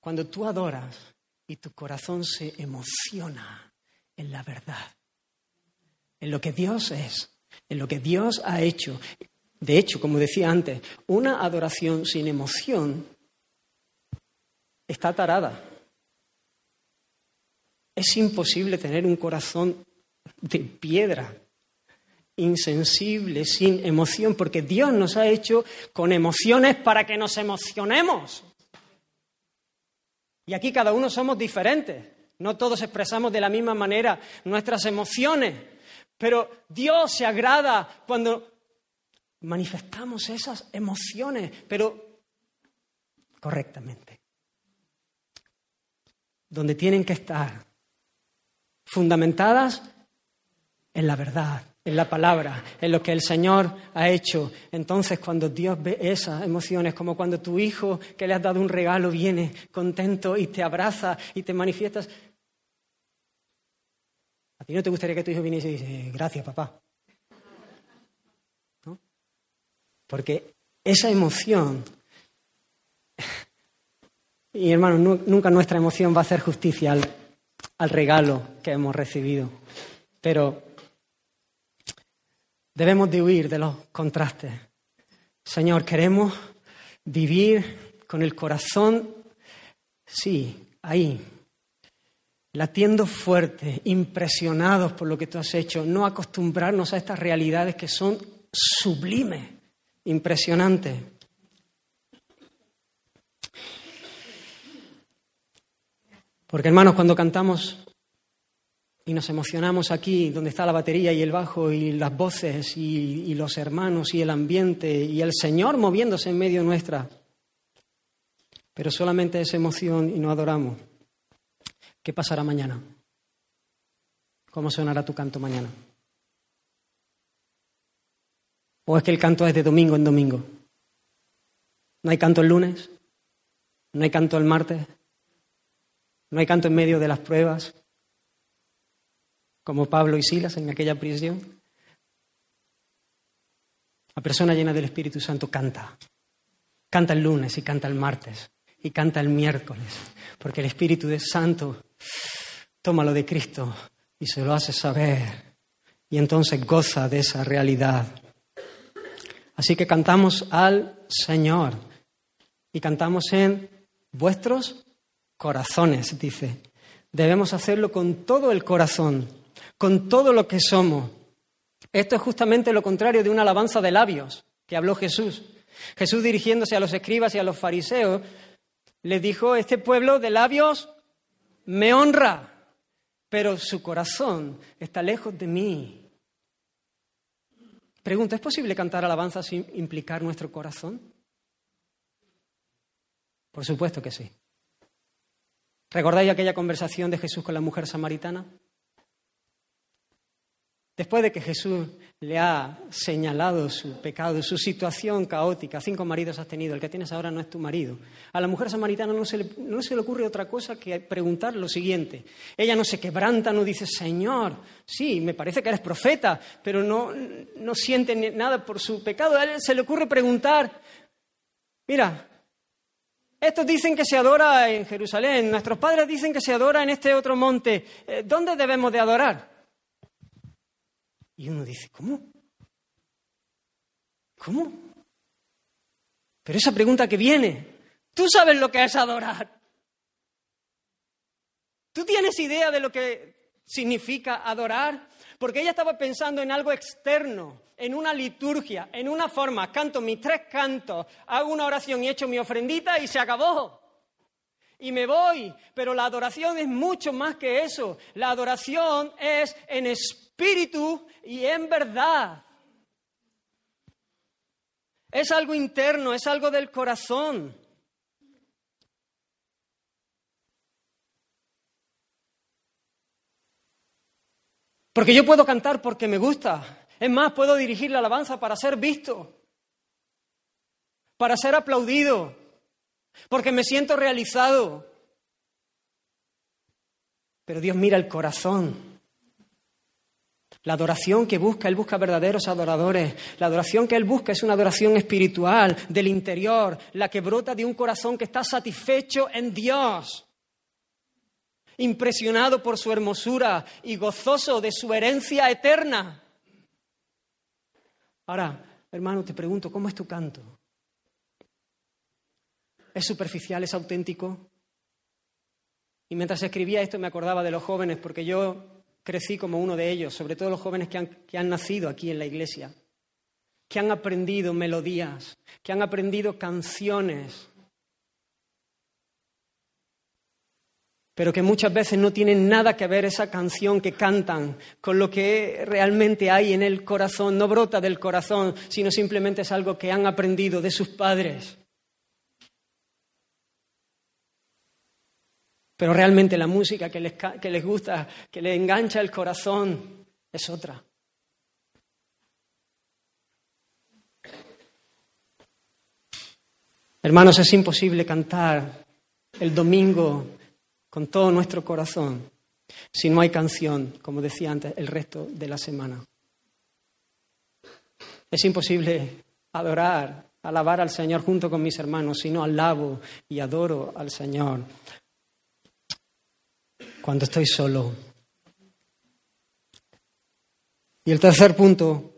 cuando tú adoras y tu corazón se emociona en la verdad, en lo que Dios es, en lo que Dios ha hecho. De hecho, como decía antes, una adoración sin emoción está tarada. Es imposible tener un corazón de piedra, insensible, sin emoción, porque Dios nos ha hecho con emociones para que nos emocionemos. Y aquí cada uno somos diferentes. No todos expresamos de la misma manera nuestras emociones, pero Dios se agrada cuando manifestamos esas emociones, pero correctamente. Donde tienen que estar, fundamentadas en la verdad, en la palabra, en lo que el Señor ha hecho. Entonces, cuando Dios ve esas emociones, como cuando tu hijo que le has dado un regalo viene contento y te abraza y te manifiestas. ¿A ti no te gustaría que tu hijo viniese y dice, gracias, papá? ¿No? Porque esa emoción, y hermano, nunca nuestra emoción va a hacer justicia al, al regalo que hemos recibido. Pero debemos de huir de los contrastes. Señor, queremos vivir con el corazón, sí, ahí, latiendo fuerte, impresionados por lo que tú has hecho, no acostumbrarnos a estas realidades que son sublimes, impresionantes. Porque hermanos, cuando cantamos y nos emocionamos aquí, donde está la batería y el bajo y las voces y, los hermanos y el ambiente y el Señor moviéndose en medio nuestra, pero solamente esa emoción y no adoramos, ¿qué pasará mañana? ¿Cómo sonará tu canto mañana? ¿O es que el canto es de domingo en domingo? ¿No hay canto el lunes? ¿No hay canto el martes? No hay canto en medio de las pruebas, como Pablo y Silas en aquella prisión. La persona llena del Espíritu Santo canta. Canta el lunes y canta el martes y canta el miércoles, porque el Espíritu Santo toma lo de Cristo y se lo hace saber y entonces goza de esa realidad. Así que cantamos al Señor y cantamos en vuestros corazones, dice. Debemos hacerlo con todo el corazón, con todo lo que somos. Esto es justamente lo contrario de una alabanza de labios que habló Jesús. Jesús dirigiéndose a los escribas y a los fariseos, les dijo, este pueblo de labios me honra, pero su corazón está lejos de mí. Pregunta, ¿es posible cantar alabanza sin implicar nuestro corazón? Por supuesto que sí. ¿Recordáis aquella conversación de Jesús con la mujer samaritana? Después de que Jesús le ha señalado su pecado, su situación caótica, cinco maridos has tenido, el que tienes ahora no es tu marido. A la mujer samaritana no se le, no se le ocurre otra cosa que preguntar lo siguiente. Ella no se quebranta, no dice, Señor, sí, me parece que eres profeta, pero no, no siente nada por su pecado. A él se le ocurre preguntar, mira, estos dicen que se adora en Jerusalén, nuestros padres dicen que se adora en este otro monte. Eh, ¿Dónde debemos de adorar? Y uno dice, ¿cómo? ¿Cómo? Pero esa pregunta que viene, ¿tú sabes lo que es adorar? ¿Tú tienes idea de lo que significa adorar? Porque ella estaba pensando en algo externo, en una liturgia, en una forma. Canto mis tres cantos, hago una oración y echo mi ofrendita y se acabó. Y me voy. Pero la adoración es mucho más que eso. La adoración es en espíritu y en verdad. Es algo interno, es algo del corazón. Porque yo puedo cantar porque me gusta. Es más, puedo dirigir la alabanza para ser visto, para ser aplaudido, porque me siento realizado. Pero Dios mira el corazón. La adoración que busca, Él busca verdaderos adoradores. La adoración que Él busca es una adoración espiritual, del interior, la que brota de un corazón que está satisfecho en Dios, impresionado por su hermosura y gozoso de su herencia eterna. Ahora, hermano, te pregunto, ¿cómo es tu canto? ¿Es superficial, es auténtico? Y mientras escribía esto me acordaba de los jóvenes, porque yo crecí como uno de ellos, sobre todo los jóvenes que han, que han nacido aquí en la iglesia, que han aprendido melodías, que han aprendido canciones, pero que muchas veces no tienen nada que ver esa canción que cantan con lo que realmente hay en el corazón, no brota del corazón, sino simplemente es algo que han aprendido de sus padres. Pero realmente la música que les, que les gusta, que les engancha el corazón, es otra. Hermanos, es imposible cantar el domingo con todo nuestro corazón si no hay canción, como decía antes, el resto de la semana. Es imposible adorar, alabar al Señor junto con mis hermanos si no alabo y adoro al Señor cuando estoy solo. Y el tercer punto,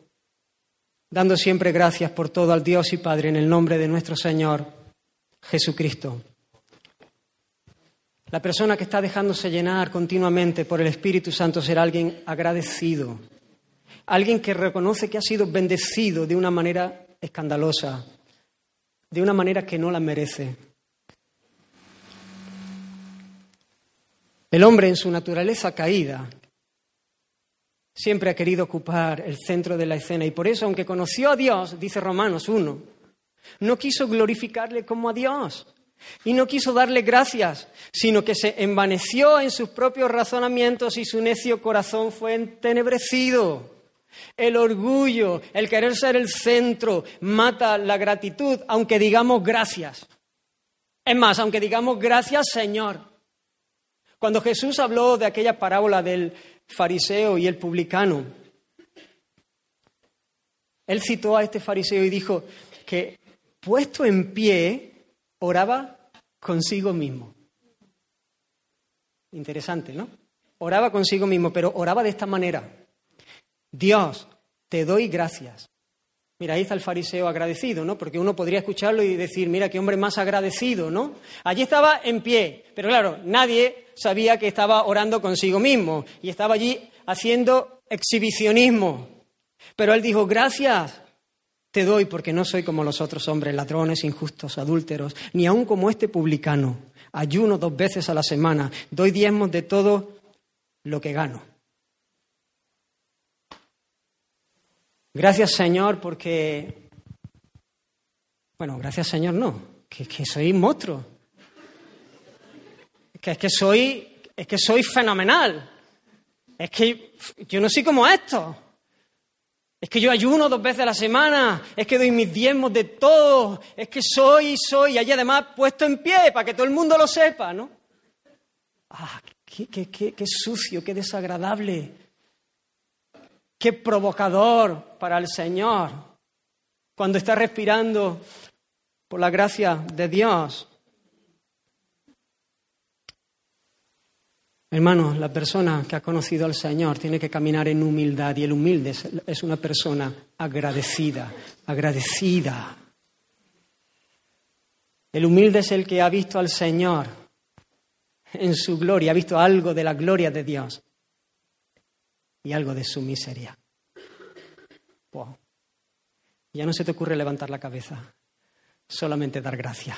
dando siempre gracias por todo al Dios y Padre en el nombre de nuestro Señor Jesucristo. La persona que está dejándose llenar continuamente por el Espíritu Santo será alguien agradecido, alguien que reconoce que ha sido bendecido de una manera escandalosa, de una manera que no la merece. El hombre en su naturaleza caída siempre ha querido ocupar el centro de la escena y por eso, aunque conoció a Dios, dice Romanos 1, no quiso glorificarle como a Dios y no quiso darle gracias, sino que se envaneció en sus propios razonamientos y su necio corazón fue entenebrecido. El orgullo, el querer ser el centro, mata la gratitud, aunque digamos gracias. Es más, aunque digamos gracias Señor. Cuando Jesús habló de aquella parábola del fariseo y el publicano, él citó a este fariseo y dijo que puesto en pie oraba consigo mismo. Interesante, ¿no? Oraba consigo mismo, pero oraba de esta manera. Dios, te doy gracias Mira, ahí está el fariseo agradecido, ¿no? Porque uno podría escucharlo y decir, mira, qué hombre más agradecido, ¿no? Allí estaba en pie, pero claro, nadie sabía que estaba orando consigo mismo y estaba allí haciendo exhibicionismo. Pero él dijo, gracias, te doy porque no soy como los otros hombres, ladrones, injustos, adúlteros, ni aun como este publicano. Ayuno dos veces a la semana, doy diezmos de todo lo que gano. Gracias Señor porque, bueno, gracias Señor no, que, que soy monstruo, que es que soy, es que soy fenomenal, es que yo no soy como esto. Es que yo ayuno dos veces a la semana, es que doy mis diezmos de todo, es que soy, soy, y allí además puesto en pie para que todo el mundo lo sepa, ¿no? Ah, qué, qué, qué, qué sucio, qué desagradable. Qué provocador para el Señor cuando está respirando por la gracia de Dios. Hermanos, la persona que ha conocido al Señor tiene que caminar en humildad y el humilde es una persona agradecida, agradecida. El humilde es el que ha visto al Señor en su gloria, ha visto algo de la gloria de Dios y algo de su miseria. Ya no se te ocurre levantar la cabeza, solamente dar gracia.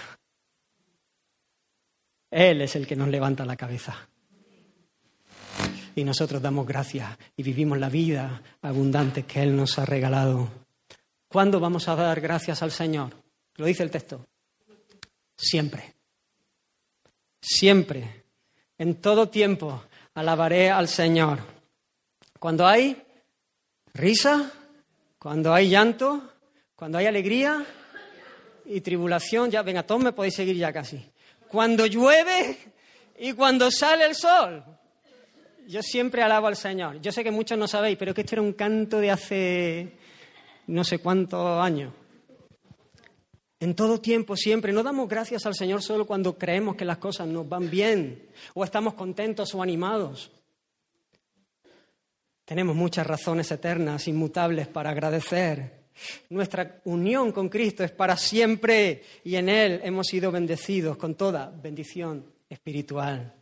Él es el que nos levanta la cabeza. Y nosotros damos gracias y vivimos la vida abundante que Él nos ha regalado. ¿Cuándo vamos a dar gracias al Señor? Lo dice el texto. Siempre. Siempre. En todo tiempo alabaré al Señor. Cuando hay risa, cuando hay llanto, cuando hay alegría y tribulación, ya, venga, todos me podéis seguir ya casi. Cuando llueve y cuando sale el sol. yo siempre alabo al Señor. Yo sé que muchos no sabéis, pero que este era un canto de hace no sé cuántos años. En todo tiempo, siempre. No damos gracias al Señor solo cuando creemos que las cosas nos van bien o estamos contentos o animados. Tenemos muchas razones eternas, inmutables para agradecer. Nuestra unión con Cristo es para siempre y en Él hemos sido bendecidos con toda bendición espiritual.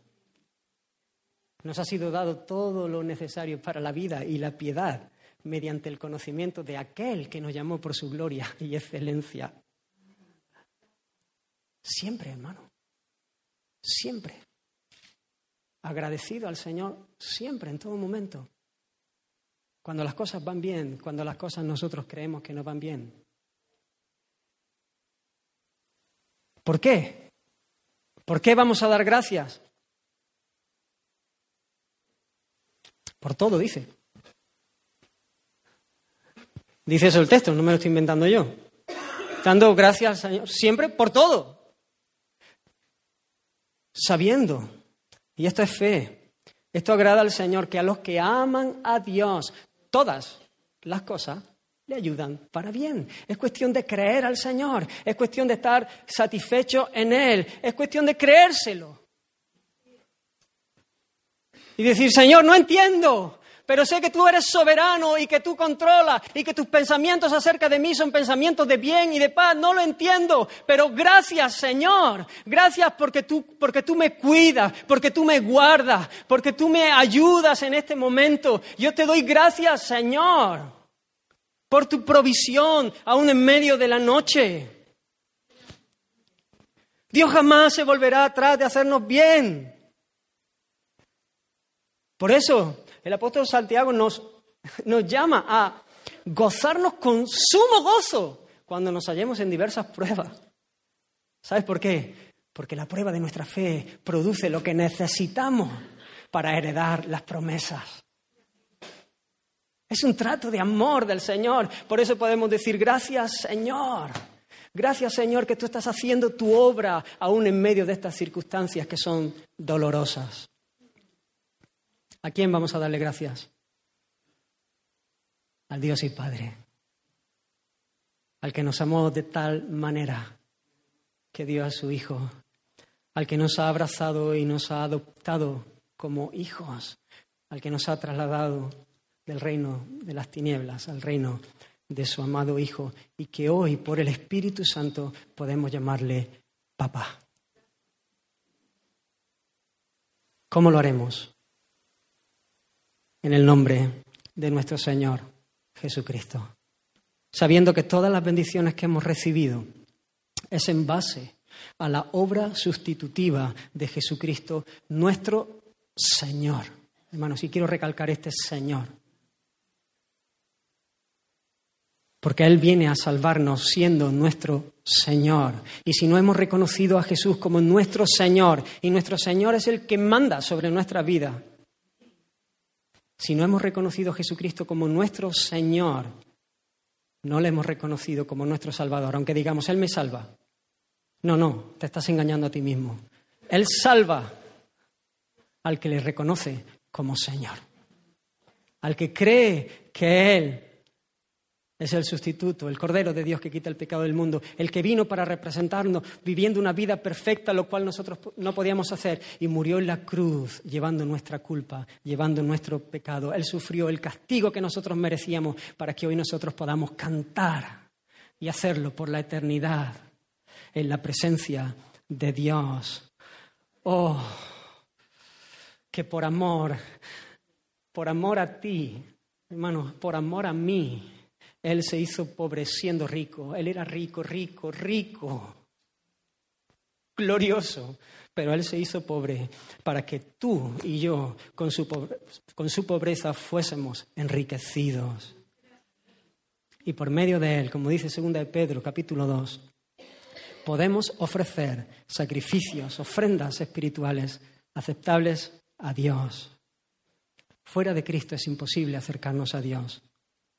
Nos ha sido dado todo lo necesario para la vida y la piedad mediante el conocimiento de aquel que nos llamó por su gloria y excelencia. Siempre, hermano. Siempre. Agradecido al Señor siempre, en todo momento. Cuando las cosas van bien, cuando las cosas nosotros creemos que no van bien. ¿Por qué? ¿Por qué vamos a dar gracias? Por todo, dice. Dice eso el texto, no me lo estoy inventando yo. Dando gracias al Señor siempre por todo sabiendo, y esto es fe, esto agrada al Señor, que a los que aman a Dios, todas las cosas le ayudan para bien. Es cuestión de creer al Señor, es cuestión de estar satisfecho en Él, es cuestión de creérselo. Y decir, Señor, no entiendo, pero sé que tú eres soberano y que tú controlas y que tus pensamientos acerca de mí son pensamientos de bien y de paz. No lo entiendo, pero gracias Señor, gracias porque tú, porque tú me cuidas, porque tú me guardas, porque tú me ayudas en este momento. Yo te doy gracias Señor por tu provisión aún en medio de la noche. Dios jamás se volverá atrás de hacernos bien. Por eso, el apóstol Santiago nos, nos llama a gozarnos con sumo gozo cuando nos hallemos en diversas pruebas. ¿Sabes por qué? Porque la prueba de nuestra fe produce lo que necesitamos para heredar las promesas. Es un trato de amor del Señor. Por eso podemos decir, gracias Señor. Gracias Señor que tú estás haciendo tu obra aún en medio de estas circunstancias que son dolorosas. ¿A quién vamos a darle gracias? Al Dios y Padre, al que nos amó de tal manera que dio a su Hijo, al que nos ha abrazado y nos ha adoptado como hijos, al que nos ha trasladado del reino de las tinieblas al reino de su amado Hijo y que hoy por el Espíritu Santo podemos llamarle papá. ¿Cómo lo haremos? En el nombre de nuestro Señor Jesucristo, sabiendo que todas las bendiciones que hemos recibido es en base a la obra sustitutiva de Jesucristo, nuestro Señor. Hermanos, y quiero recalcar este Señor, porque Él viene a salvarnos siendo nuestro Señor. Y si no hemos reconocido a Jesús como nuestro Señor, y nuestro Señor es el que manda sobre nuestra vida, si no hemos reconocido a Jesucristo como nuestro Señor, no le hemos reconocido como nuestro Salvador, aunque digamos, Él me salva. No, no, te estás engañando a ti mismo. Él salva al que le reconoce como Señor, al que cree que Él es el sustituto, el Cordero de Dios que quita el pecado del mundo, el que vino para representarnos, viviendo una vida perfecta, lo cual nosotros no podíamos hacer, y murió en la cruz, llevando nuestra culpa, llevando nuestro pecado. Él sufrió el castigo que nosotros merecíamos para que hoy nosotros podamos cantar y hacerlo por la eternidad en la presencia de Dios. Oh, que por amor, por amor a ti, hermanos, por amor a mí, él se hizo pobre siendo rico. Él era rico, rico, rico, glorioso. Pero Él se hizo pobre para que tú y yo, con su, con su pobreza, fuésemos enriquecidos. Y por medio de Él, como dice 2 de Pedro, capítulo 2, podemos ofrecer sacrificios, ofrendas espirituales aceptables a Dios. Fuera de Cristo es imposible acercarnos a Dios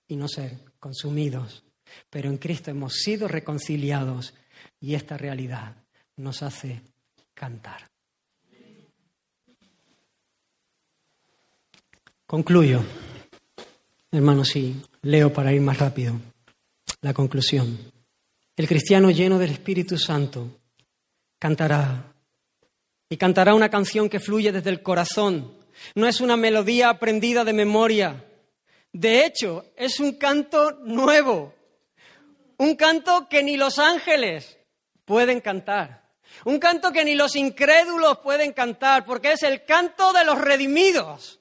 y no ser consumidos. Pero en Cristo hemos sido reconciliados y esta realidad nos hace cantar. Concluyo. Hermano, sí, leo para ir más rápido. La conclusión. El cristiano lleno del Espíritu Santo cantará y cantará una canción que fluye desde el corazón. No es una melodía aprendida de memoria. De hecho, es un canto nuevo. Un canto que ni los ángeles pueden cantar. Un canto que ni los incrédulos pueden cantar, porque es el canto de los redimidos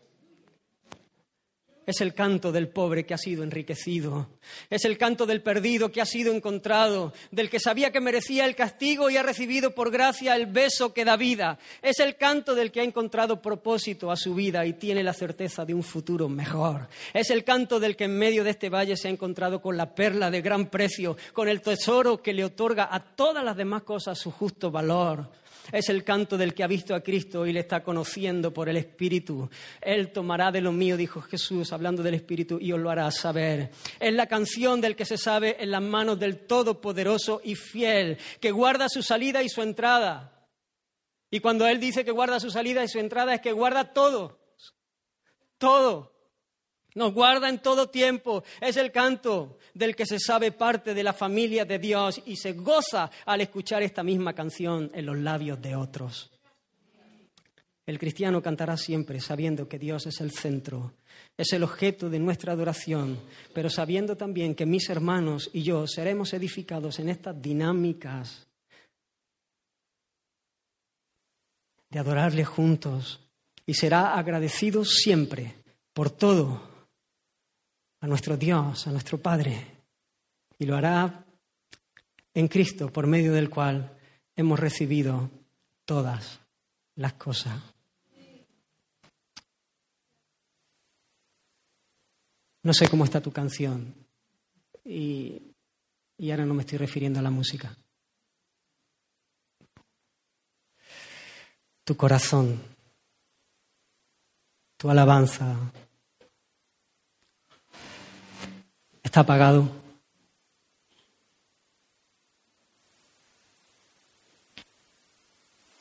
Es el canto del pobre que ha sido enriquecido. Es el canto del perdido que ha sido encontrado, del que sabía que merecía el castigo y ha recibido por gracia el beso que da vida. Es el canto del que ha encontrado propósito a su vida y tiene la certeza de un futuro mejor. Es el canto del que en medio de este valle se ha encontrado con la perla de gran precio, con el tesoro que le otorga a todas las demás cosas su justo valor. Es el canto del que ha visto a Cristo y le está conociendo por el Espíritu. Él tomará de lo mío, dijo Jesús, hablando del Espíritu, y os lo hará saber. Es la canción del que se sabe en las manos del Todopoderoso y fiel, que guarda su salida y su entrada. Y cuando Él dice que guarda su salida y su entrada, es que guarda todo. Todo. Nos guarda en todo tiempo. Es el canto del que se sabe parte de la familia de Dios y se goza al escuchar esta misma canción en los labios de otros. El cristiano cantará siempre sabiendo que Dios es el centro, es el objeto de nuestra adoración, pero sabiendo también que mis hermanos y yo seremos edificados en estas dinámicas de adorarle juntos y será agradecido siempre por todo a nuestro Dios, a nuestro Padre, y lo hará en Cristo, por medio del cual hemos recibido todas las cosas. No sé cómo está tu canción y, y ahora no me estoy refiriendo a la música. Tu corazón, tu alabanza, está apagado.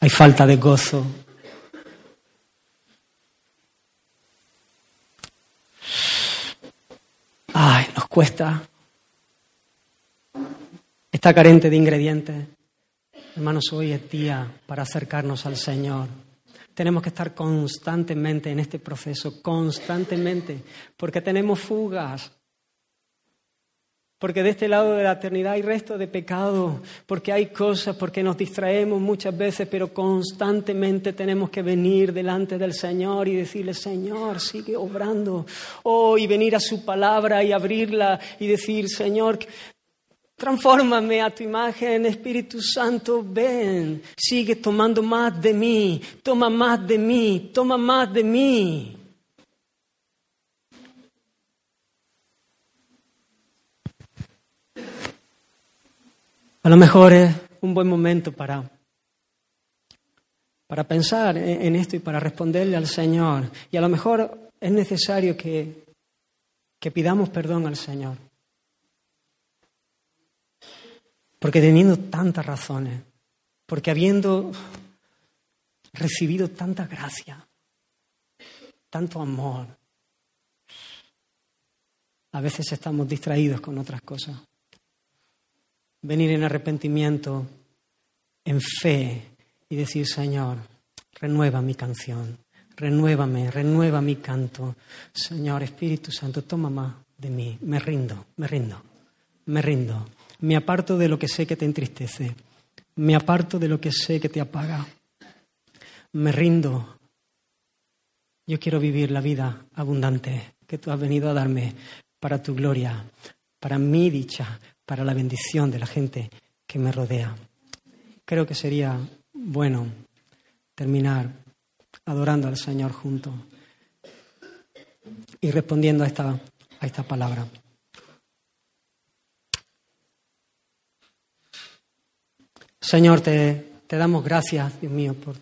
Hay falta de gozo. Ay, nos cuesta. Está carente de ingredientes. Hermanos, hoy es día para acercarnos al Señor. Tenemos que estar constantemente en este proceso, constantemente, porque tenemos fugas, porque de este lado de la eternidad hay resto de pecado, porque hay cosas, porque nos distraemos muchas veces, pero constantemente tenemos que venir delante del Señor y decirle, Señor, sigue obrando. Oh, y venir a su palabra y abrirla y decir, Señor, Transfórmame a tu imagen, Espíritu Santo, ven, sigue tomando más de mí, toma más de mí, toma más de mí. A lo mejor es un buen momento para, para pensar en esto y para responderle al Señor. Y a lo mejor es necesario que, que pidamos perdón al Señor. Porque teniendo tantas razones, porque habiendo recibido tanta gracia, tanto amor, a veces estamos distraídos con otras cosas venir en arrepentimiento, en fe y decir, Señor, renueva mi canción, renuévame, renueva mi canto. Señor, Espíritu Santo, toma más de mí, me rindo, me rindo, me rindo. Me aparto de lo que sé que te entristece, me aparto de lo que sé que te apaga. Me rindo. Yo quiero vivir la vida abundante que tú has venido a darme para tu gloria, para mi dicha, para la bendición de la gente que me rodea. Creo que sería bueno terminar adorando al Señor junto y respondiendo a esta, a esta palabra. Señor, te, te damos gracias, Dios mío, por,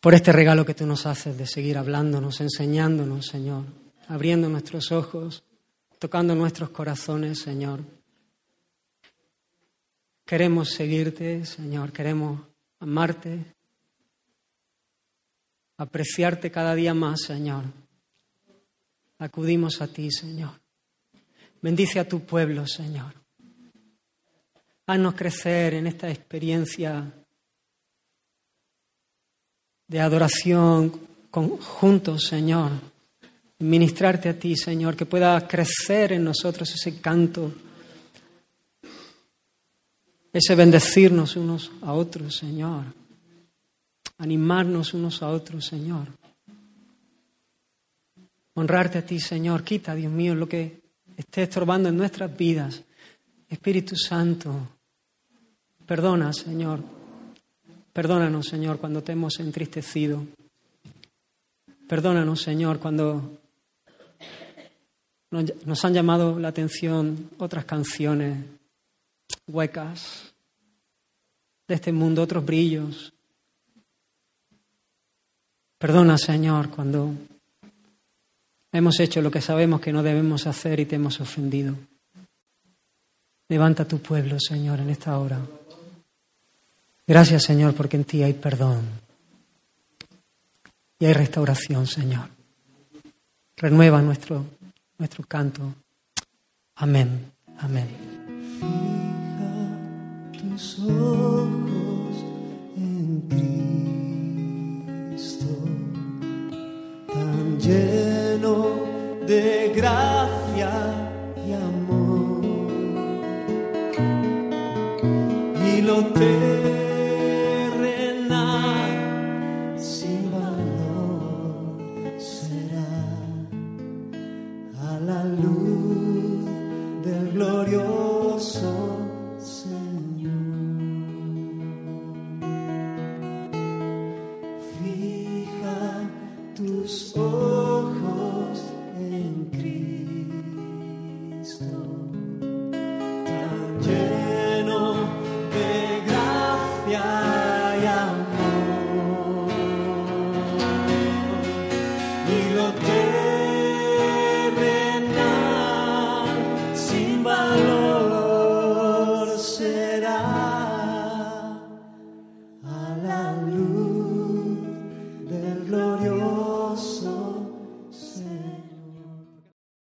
por este regalo que tú nos haces de seguir hablándonos, enseñándonos, Señor, abriendo nuestros ojos, tocando nuestros corazones, Señor. Queremos seguirte, Señor, queremos amarte, apreciarte cada día más, Señor. Acudimos a ti, Señor. Bendice a tu pueblo, Señor. Haznos crecer en esta experiencia de adoración conjuntos, Señor. Ministrarte a ti, Señor, que pueda crecer en nosotros ese canto, ese bendecirnos unos a otros, Señor. Animarnos unos a otros, Señor. Honrarte a ti, Señor. Quita, Dios mío, lo que esté estorbando en nuestras vidas. Espíritu Santo, perdona, Señor, Perdónanos, Señor, cuando te hemos entristecido. Perdónanos, Señor, cuando nos han llamado la atención otras canciones huecas de este mundo, otros brillos. Perdona, Señor, cuando hemos hecho lo que sabemos que no debemos hacer y te hemos ofendido. Levanta tu pueblo, Señor, en esta hora. Gracias, Señor, porque en ti hay perdón y hay restauración, Señor. Renueva nuestro, nuestro canto. Amén. Amén. Fija tus ojos en Cristo, tan lleno de gracia y amor. Y lo te